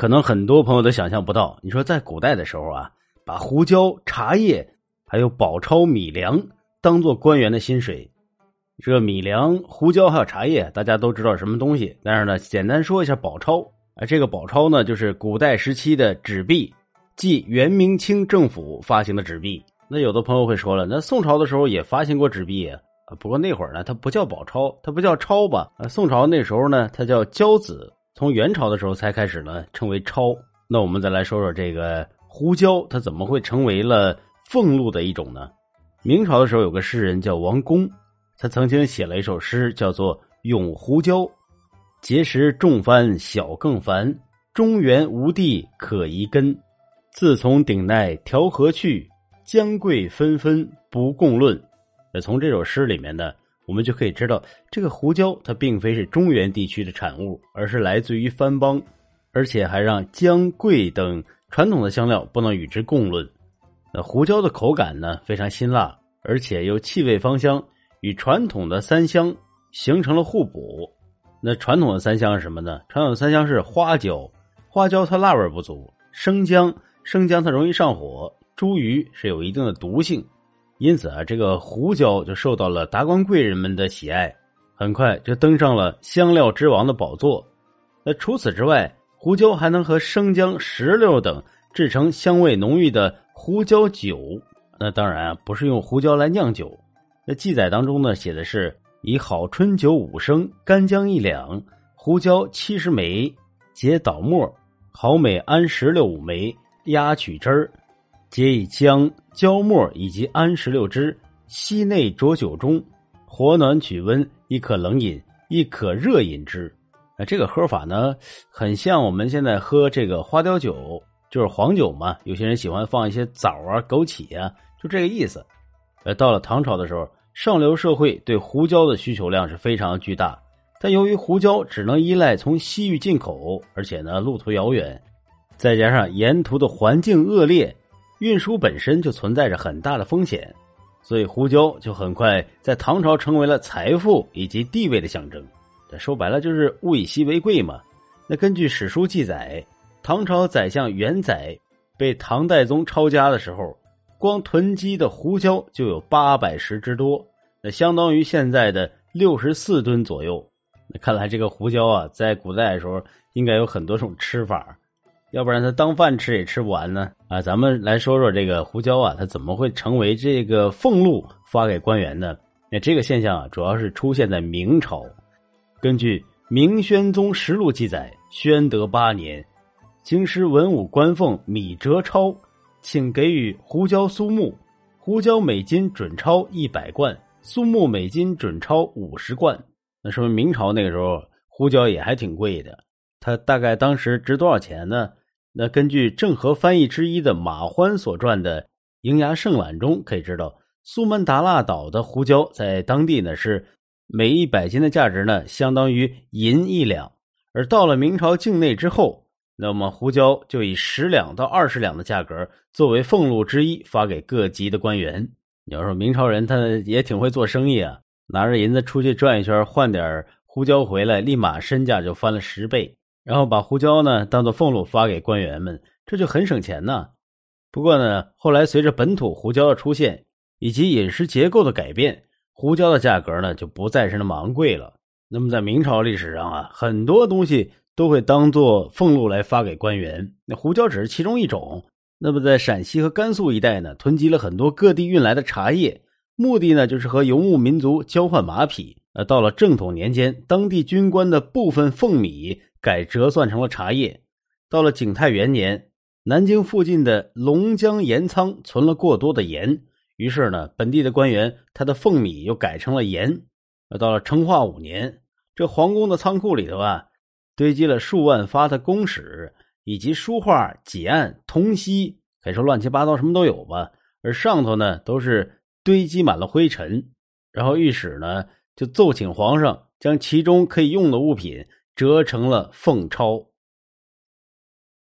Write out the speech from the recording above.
可能很多朋友都想象不到，你说在古代的时候啊，把胡椒、茶叶还有宝钞、米粮当做官员的薪水。这米粮、胡椒还有茶叶，大家都知道什么东西。但是呢，简单说一下宝钞啊，这个宝钞呢，就是古代时期的纸币，即元、明清政府发行的纸币。那有的朋友会说了，那宋朝的时候也发行过纸币啊，不过那会儿呢，它不叫宝钞，它不叫钞吧？啊，宋朝那时候呢，它叫交子。从元朝的时候才开始呢，称为钞。那我们再来说说这个胡椒，它怎么会成为了俸禄的一种呢？明朝的时候有个诗人叫王公。他曾经写了一首诗，叫做《咏胡椒》：“碣石重帆小更烦，中原无地可移根。自从顶奈调和去，姜桂纷纷不共论。”那从这首诗里面呢，我们就可以知道，这个胡椒它并非是中原地区的产物，而是来自于番邦，而且还让姜桂等传统的香料不能与之共论。那胡椒的口感呢，非常辛辣，而且又气味芳香。与传统的三香形成了互补。那传统的三香是什么呢？传统的三香是花椒，花椒它辣味不足；生姜，生姜它容易上火；茱萸是有一定的毒性。因此啊，这个胡椒就受到了达官贵人们的喜爱，很快就登上了香料之王的宝座。那除此之外，胡椒还能和生姜、石榴等制成香味浓郁的胡椒酒。那当然啊，不是用胡椒来酿酒。那记载当中呢，写的是以好春酒五升，干姜一两，胡椒七十枚，结捣末，好美安石榴五枚，压取汁儿，皆以姜、椒末以及安石榴汁，吸内浊酒中，火暖取温，亦可冷饮，亦可热饮之。这个喝法呢，很像我们现在喝这个花雕酒，就是黄酒嘛。有些人喜欢放一些枣啊、枸杞啊，就这个意思。呃，到了唐朝的时候，上流社会对胡椒的需求量是非常巨大，但由于胡椒只能依赖从西域进口，而且呢路途遥远，再加上沿途的环境恶劣，运输本身就存在着很大的风险，所以胡椒就很快在唐朝成为了财富以及地位的象征。这说白了就是物以稀为贵嘛。那根据史书记载，唐朝宰相元载被唐代宗抄家的时候。光囤积的胡椒就有八百石之多，那相当于现在的六十四吨左右。那看来这个胡椒啊，在古代的时候应该有很多种吃法，要不然他当饭吃也吃不完呢。啊，咱们来说说这个胡椒啊，它怎么会成为这个俸禄发给官员呢？那这个现象啊，主要是出现在明朝。根据《明宣宗实录》记载，宣德八年，京师文武官俸米折钞。请给予胡椒苏木，胡椒每斤准钞一百贯，苏木每斤准钞五十贯。那说明明朝那个时候胡椒也还挺贵的。它大概当时值多少钱呢？那根据郑和翻译之一的马欢所撰的《营牙圣览》中可以知道，苏门答腊岛的胡椒在当地呢是每一百斤的价值呢相当于银一两，而到了明朝境内之后。那么胡椒就以十两到二十两的价格作为俸禄之一发给各级的官员。你要说明朝人他也挺会做生意啊，拿着银子出去转一圈，换点胡椒回来，立马身价就翻了十倍。然后把胡椒呢当做俸禄发给官员们，这就很省钱呐。不过呢，后来随着本土胡椒的出现以及饮食结构的改变，胡椒的价格呢就不再是那么昂贵了。那么在明朝历史上啊，很多东西。都会当做俸禄来发给官员，那胡椒只是其中一种。那么在陕西和甘肃一带呢，囤积了很多各地运来的茶叶，目的呢就是和游牧民族交换马匹。呃，到了正统年间，当地军官的部分俸米改折算成了茶叶。到了景泰元年，南京附近的龙江盐仓存了过多的盐，于是呢，本地的官员他的俸米又改成了盐。到了成化五年，这皇宫的仓库里头啊。堆积了数万发的公史，以及书画、几案、铜锡，可以说乱七八糟，什么都有吧。而上头呢，都是堆积满了灰尘。然后御史呢，就奏请皇上将其中可以用的物品折成了凤钞。